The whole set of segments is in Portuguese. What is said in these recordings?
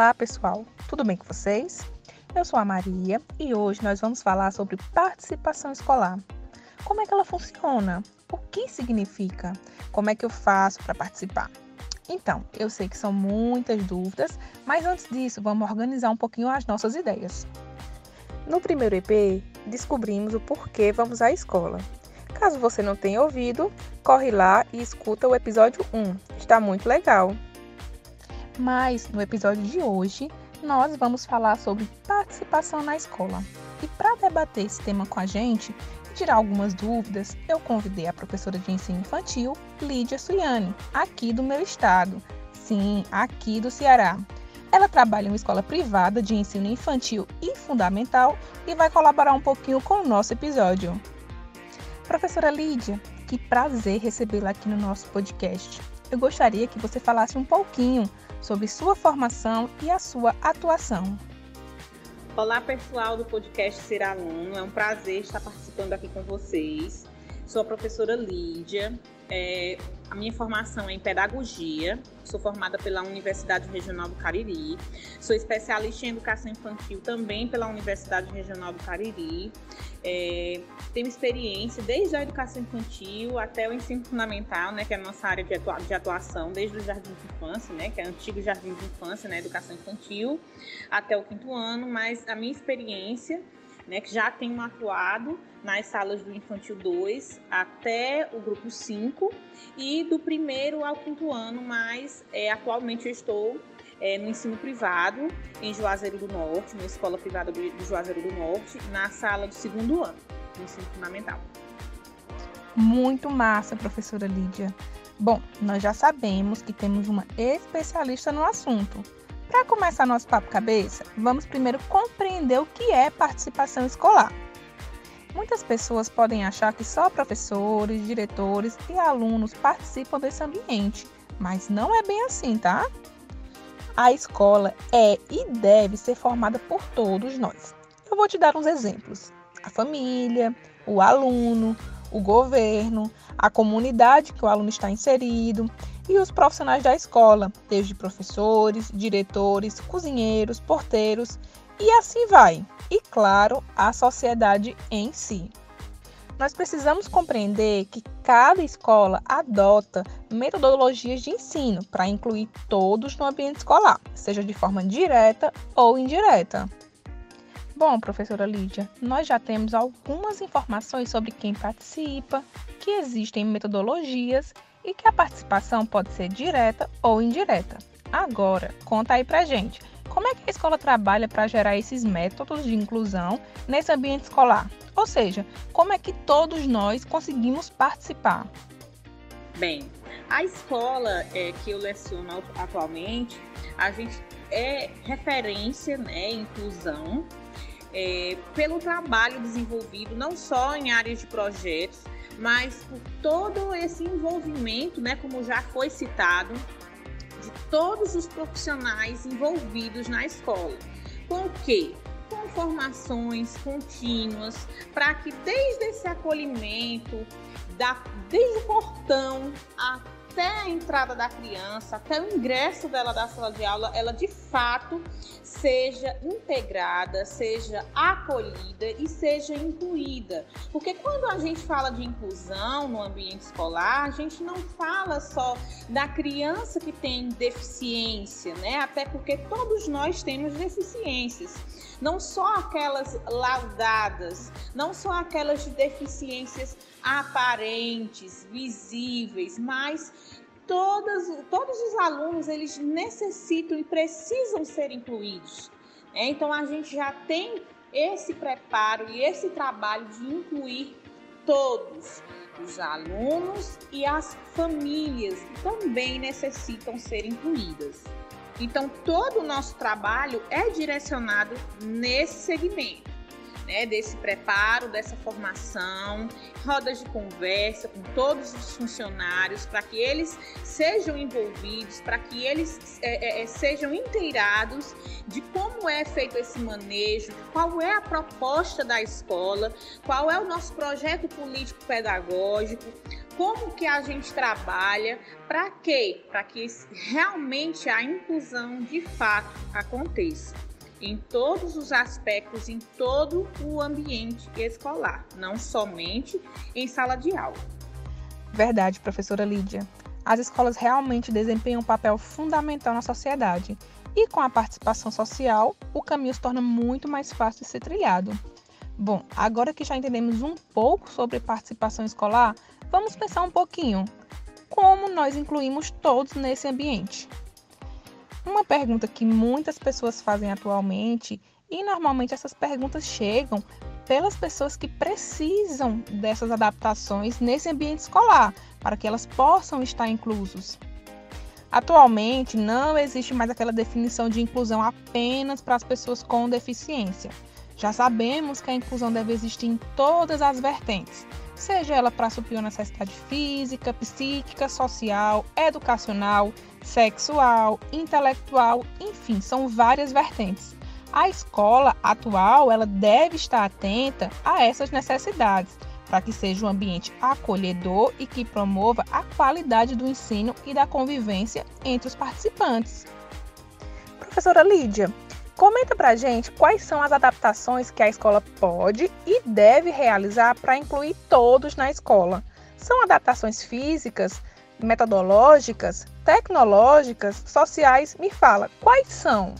Olá, pessoal. Tudo bem com vocês? Eu sou a Maria e hoje nós vamos falar sobre participação escolar. Como é que ela funciona? O que significa? Como é que eu faço para participar? Então, eu sei que são muitas dúvidas, mas antes disso, vamos organizar um pouquinho as nossas ideias. No primeiro EP, descobrimos o porquê vamos à escola. Caso você não tenha ouvido, corre lá e escuta o episódio 1. Está muito legal. Mas no episódio de hoje, nós vamos falar sobre participação na escola. E para debater esse tema com a gente e tirar algumas dúvidas, eu convidei a professora de ensino infantil, Lídia Suiane, aqui do meu estado. Sim, aqui do Ceará. Ela trabalha em uma escola privada de ensino infantil e fundamental e vai colaborar um pouquinho com o nosso episódio. Professora Lídia, que prazer recebê-la aqui no nosso podcast. Eu gostaria que você falasse um pouquinho sobre sua formação e a sua atuação. Olá, pessoal do podcast Ser Aluno. É um prazer estar participando aqui com vocês. Sou a professora Lídia. É, a minha formação é em pedagogia. Sou formada pela Universidade Regional do Cariri. Sou especialista em educação infantil também pela Universidade Regional do Cariri. É, tenho experiência desde a educação infantil até o ensino fundamental, né, que é a nossa área de, atua de atuação, desde o jardim de infância, né, que é o antigo jardim de infância, né, educação infantil, até o quinto ano. Mas a minha experiência né, que já tenho atuado nas salas do Infantil 2 até o grupo 5 e do primeiro ao quinto ano, mas é, atualmente eu estou é, no ensino privado em Juazeiro do Norte, na escola privada do Juazeiro do Norte, na sala do segundo ano, do ensino fundamental. Muito massa, professora Lídia. Bom, nós já sabemos que temos uma especialista no assunto. Para começar nosso papo cabeça, vamos primeiro compreender o que é participação escolar. Muitas pessoas podem achar que só professores, diretores e alunos participam desse ambiente, mas não é bem assim, tá? A escola é e deve ser formada por todos nós. Eu vou te dar uns exemplos: a família, o aluno, o governo, a comunidade que o aluno está inserido e os profissionais da escola, desde professores, diretores, cozinheiros, porteiros e assim vai. E claro, a sociedade em si. Nós precisamos compreender que cada escola adota metodologias de ensino para incluir todos no ambiente escolar, seja de forma direta ou indireta. Bom, professora Lídia, nós já temos algumas informações sobre quem participa, que existem metodologias e que a participação pode ser direta ou indireta. Agora, conta aí pra gente, como é que a escola trabalha para gerar esses métodos de inclusão nesse ambiente escolar? Ou seja, como é que todos nós conseguimos participar? Bem, a escola é, que eu leciono atualmente, a gente é referência né, em inclusão é, pelo trabalho desenvolvido não só em áreas de projetos, mas por todo esse envolvimento, né, como já foi citado, de todos os profissionais envolvidos na escola. Com o quê? Com formações contínuas, para que desde esse acolhimento, da, desde o portão até até a entrada da criança, até o ingresso dela da sala de aula, ela de fato seja integrada, seja acolhida e seja incluída. Porque quando a gente fala de inclusão no ambiente escolar, a gente não fala só da criança que tem deficiência, né? Até porque todos nós temos deficiências. Não só aquelas laudadas, não só aquelas de deficiências aparentes, visíveis, mas todas, todos os alunos eles necessitam e precisam ser incluídos. Né? Então a gente já tem esse preparo e esse trabalho de incluir todos os alunos e as famílias que também necessitam ser incluídas. Então todo o nosso trabalho é direcionado nesse segmento né, desse preparo, dessa formação, rodas de conversa com todos os funcionários, para que eles sejam envolvidos, para que eles é, é, é, sejam inteirados de como é feito esse manejo, qual é a proposta da escola, qual é o nosso projeto político-pedagógico, como que a gente trabalha, para quê? Para que realmente a inclusão de fato aconteça em todos os aspectos, em todo o ambiente escolar, não somente em sala de aula. Verdade, professora Lídia. As escolas realmente desempenham um papel fundamental na sociedade e com a participação social, o caminho se torna muito mais fácil de ser trilhado. Bom, agora que já entendemos um pouco sobre participação escolar, vamos pensar um pouquinho como nós incluímos todos nesse ambiente. Uma pergunta que muitas pessoas fazem atualmente, e normalmente essas perguntas chegam pelas pessoas que precisam dessas adaptações nesse ambiente escolar, para que elas possam estar inclusos. Atualmente, não existe mais aquela definição de inclusão apenas para as pessoas com deficiência. Já sabemos que a inclusão deve existir em todas as vertentes, seja ela para suprir uma necessidade física, psíquica, social, educacional, sexual, intelectual, enfim, são várias vertentes. A escola atual, ela deve estar atenta a essas necessidades, para que seja um ambiente acolhedor e que promova a qualidade do ensino e da convivência entre os participantes. Professora Lídia, comenta para a gente quais são as adaptações que a escola pode e deve realizar para incluir todos na escola. São adaptações físicas, metodológicas, tecnológicas, sociais? Me fala, quais são?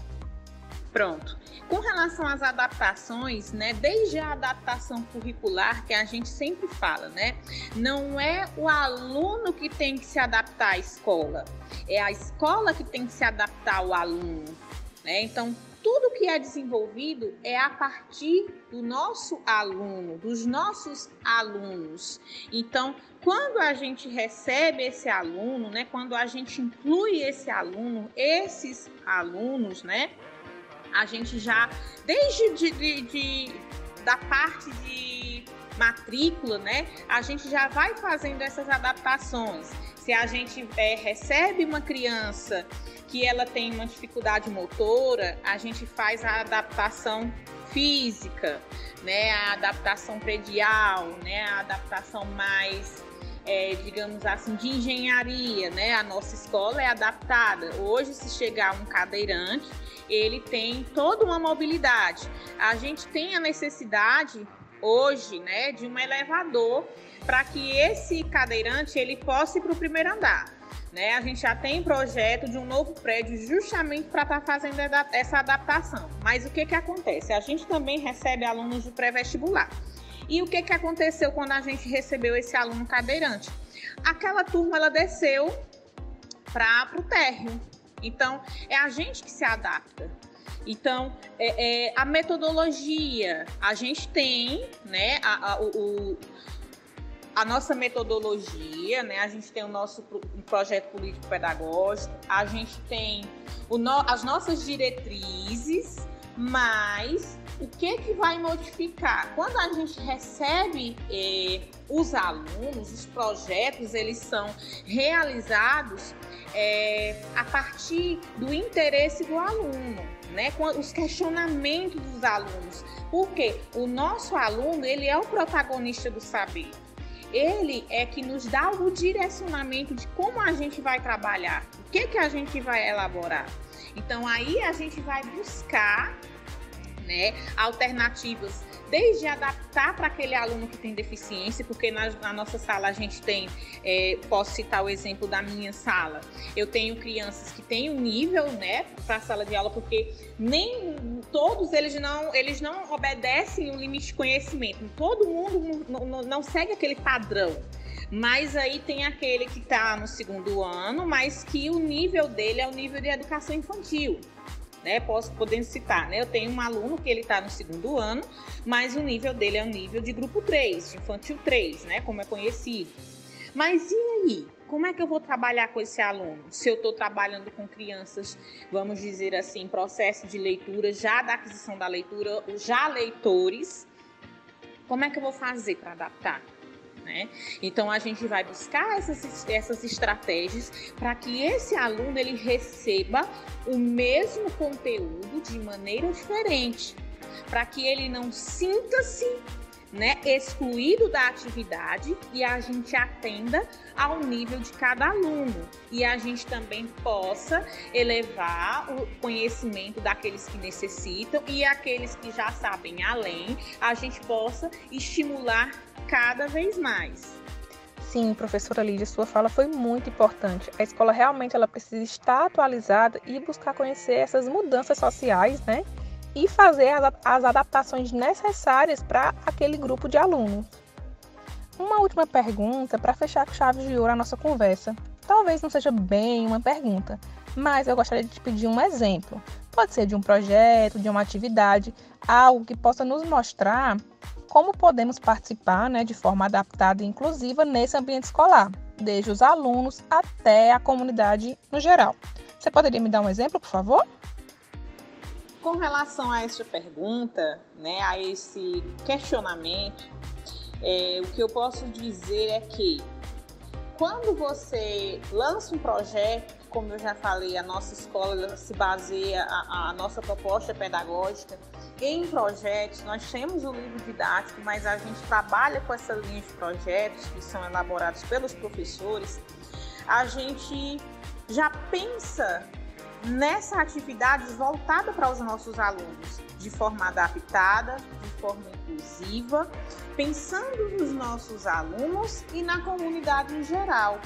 Pronto. Com relação às adaptações, né, desde a adaptação curricular que a gente sempre fala, né, não é o aluno que tem que se adaptar à escola, é a escola que tem que se adaptar ao aluno, né? Então, tudo que é desenvolvido é a partir do nosso aluno, dos nossos alunos. Então, quando a gente recebe esse aluno, né, quando a gente inclui esse aluno, esses alunos, né, a gente já, desde de, de, de da parte de matrícula, né, a gente já vai fazendo essas adaptações. Se a gente é, recebe uma criança que ela tem uma dificuldade motora, a gente faz a adaptação física, né, a adaptação predial, né, a adaptação mais é, digamos assim, de engenharia, né? A nossa escola é adaptada. Hoje, se chegar um cadeirante, ele tem toda uma mobilidade. A gente tem a necessidade hoje, né, de um elevador para que esse cadeirante ele possa ir para o primeiro andar. Né? A gente já tem projeto de um novo prédio justamente para estar tá fazendo essa adaptação. Mas o que, que acontece? A gente também recebe alunos do pré-vestibular. E o que, que aconteceu quando a gente recebeu esse aluno cadeirante? Aquela turma ela desceu para o térreo. Então, é a gente que se adapta. Então, é, é, a metodologia, a gente tem, né, a, a, o, a nossa metodologia, né? A gente tem o nosso projeto político pedagógico, a gente tem no, as nossas diretrizes, mas o que que vai modificar? Quando a gente recebe eh, os alunos, os projetos, eles são realizados eh, a partir do interesse do aluno, né? Com os questionamentos dos alunos. Porque o nosso aluno, ele é o protagonista do saber ele é que nos dá o direcionamento de como a gente vai trabalhar, o que, que a gente vai elaborar. Então aí a gente vai buscar né, alternativas desde adaptar para aquele aluno que tem deficiência, porque na, na nossa sala a gente tem, é, posso citar o exemplo da minha sala, eu tenho crianças que têm um nível, né, para a sala de aula, porque nem todos eles não, eles não obedecem o limite de conhecimento, todo mundo não, não, não segue aquele padrão. Mas aí tem aquele que está no segundo ano, mas que o nível dele é o nível de educação infantil né? Posso podendo citar, né? Eu tenho um aluno que ele está no segundo ano, mas o nível dele é o nível de grupo 3, de infantil 3, né? Como é conhecido. Mas e aí? Como é que eu vou trabalhar com esse aluno? Se eu estou trabalhando com crianças, vamos dizer assim, processo de leitura, já da aquisição da leitura, já leitores, Como é que eu vou fazer para adaptar? Né? Então a gente vai buscar essas, essas estratégias para que esse aluno ele receba o mesmo conteúdo de maneira diferente, para que ele não sinta-se né, excluído da atividade e a gente atenda ao nível de cada aluno e a gente também possa elevar o conhecimento daqueles que necessitam e aqueles que já sabem além, a gente possa estimular cada vez mais. Sim, professora Lídia, sua fala foi muito importante. A escola realmente ela precisa estar atualizada e buscar conhecer essas mudanças sociais, né? E fazer as, adaptações necessárias para aquele grupo de alunos. Uma última pergunta para fechar com chaves de ouro a nossa conversa. Talvez não seja bem uma pergunta, mas eu gostaria de te pedir um exemplo. Pode ser de um projeto, de uma atividade, algo que possa nos mostrar como podemos participar né, de forma adaptada e inclusiva nesse ambiente escolar, desde os alunos até a comunidade no geral. Você poderia me dar um exemplo, por favor? Com relação a essa pergunta, né, a esse questionamento, é, o que eu posso dizer é que quando você lança um projeto, como eu já falei, a nossa escola se baseia, a, a nossa proposta pedagógica em projetos. Nós temos o livro didático, mas a gente trabalha com essa linha de projetos que são elaborados pelos professores. A gente já pensa nessa atividade voltada para os nossos alunos, de forma adaptada, de forma inclusiva, pensando nos nossos alunos e na comunidade em geral.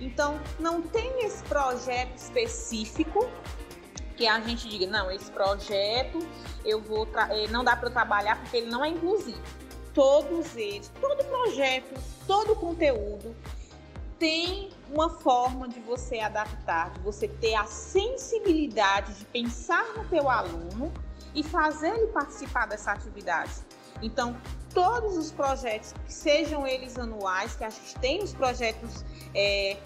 Então, não tem esse projeto específico que a gente diga, não, esse projeto eu vou eh, não dá para trabalhar porque ele não é inclusivo. Todos eles, todo projeto, todo conteúdo tem uma forma de você adaptar, de você ter a sensibilidade de pensar no teu aluno e fazer ele participar dessa atividade. Então, todos os projetos, sejam eles anuais, que a gente tem os projetos, é,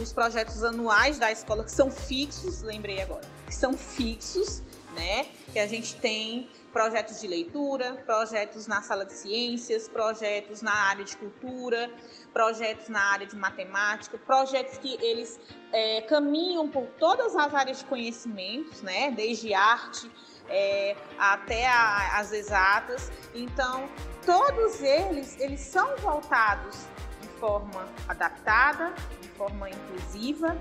os projetos anuais da escola que são fixos, lembrei agora, que são fixos, né? Que a gente tem projetos de leitura, projetos na sala de ciências, projetos na área de cultura, projetos na área de matemática, projetos que eles é, caminham por todas as áreas de conhecimentos, né? Desde arte é, até a, as exatas. Então, todos eles, eles são voltados de forma adaptada, de forma inclusiva,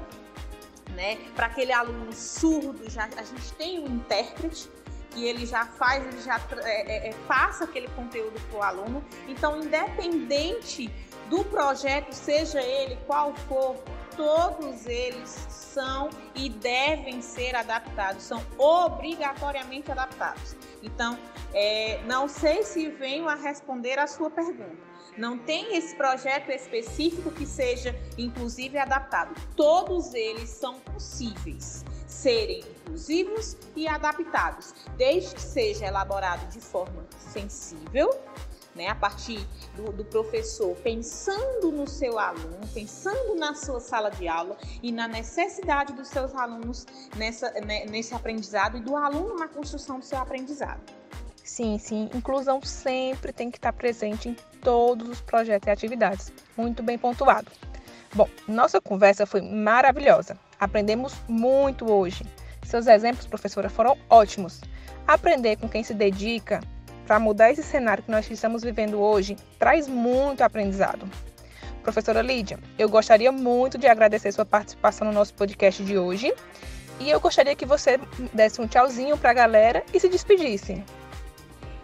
né? Para aquele aluno surdo, já, a gente tem um intérprete que ele já faz, ele já é, é, é passa aquele conteúdo para o aluno. Então, independente do projeto, seja ele qual for, todos eles são e devem ser adaptados, são obrigatoriamente adaptados. Então, é, não sei se venho a responder a sua pergunta. Não tem esse projeto específico que seja, inclusive, adaptado. Todos eles são possíveis serem inclusivos e adaptados, desde que seja elaborado de forma sensível, né, a partir do, do, professor pensando no seu aluno, pensando na sua sala de aula e na necessidade dos seus alunos nessa, né, nesse aprendizado e do aluno na construção do seu aprendizado. Sim, sim, inclusão sempre tem que estar presente em todos os projetos e atividades. Muito bem pontuado. Bom, nossa conversa foi maravilhosa. Aprendemos muito hoje. Seus exemplos, professora, foram ótimos. Aprender com quem se dedica para mudar esse cenário que nós estamos vivendo hoje traz muito aprendizado. Professora Lídia, eu gostaria muito de agradecer sua participação no nosso podcast de hoje e eu gostaria que você desse um tchauzinho para a galera e se despedisse.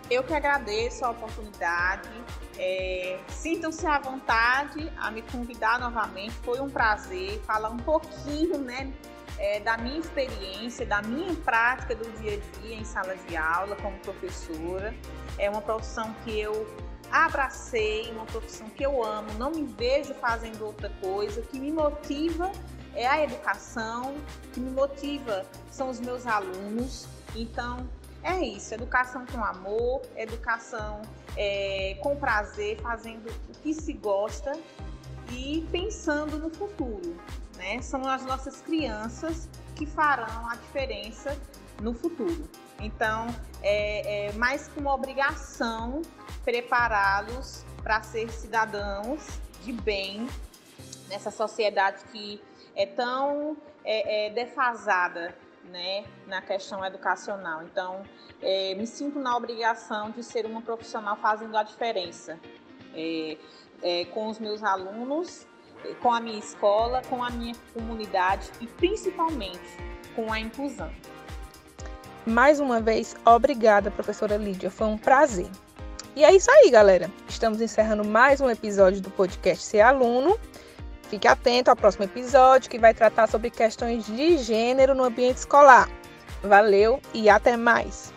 Eu que agradeço a oportunidade. É, Sintam-se à vontade a me convidar novamente. Foi um prazer falar um pouquinho né, é, da minha experiência, da minha prática do dia a dia em sala de aula como professora. É uma profissão que eu abracei, uma profissão que eu amo, não me vejo fazendo outra coisa. Que me motiva é a educação, que me motiva são os meus alunos. Então, é isso, educação com amor, educação é, com prazer, fazendo o que se gosta e pensando no futuro. Né? São as nossas crianças que farão a diferença no futuro. Então, é, é mais que uma obrigação prepará-los para ser cidadãos de bem nessa sociedade que é tão é, é, defasada né, na questão educacional. Então, é, me sinto na obrigação de ser uma profissional fazendo a diferença é, é, com os meus alunos, com a minha escola, com a minha comunidade e principalmente com a inclusão. Mais uma vez, obrigada, professora Lídia. Foi um prazer. E é isso aí, galera. Estamos encerrando mais um episódio do podcast Ser Aluno. Fique atento ao próximo episódio que vai tratar sobre questões de gênero no ambiente escolar. Valeu e até mais!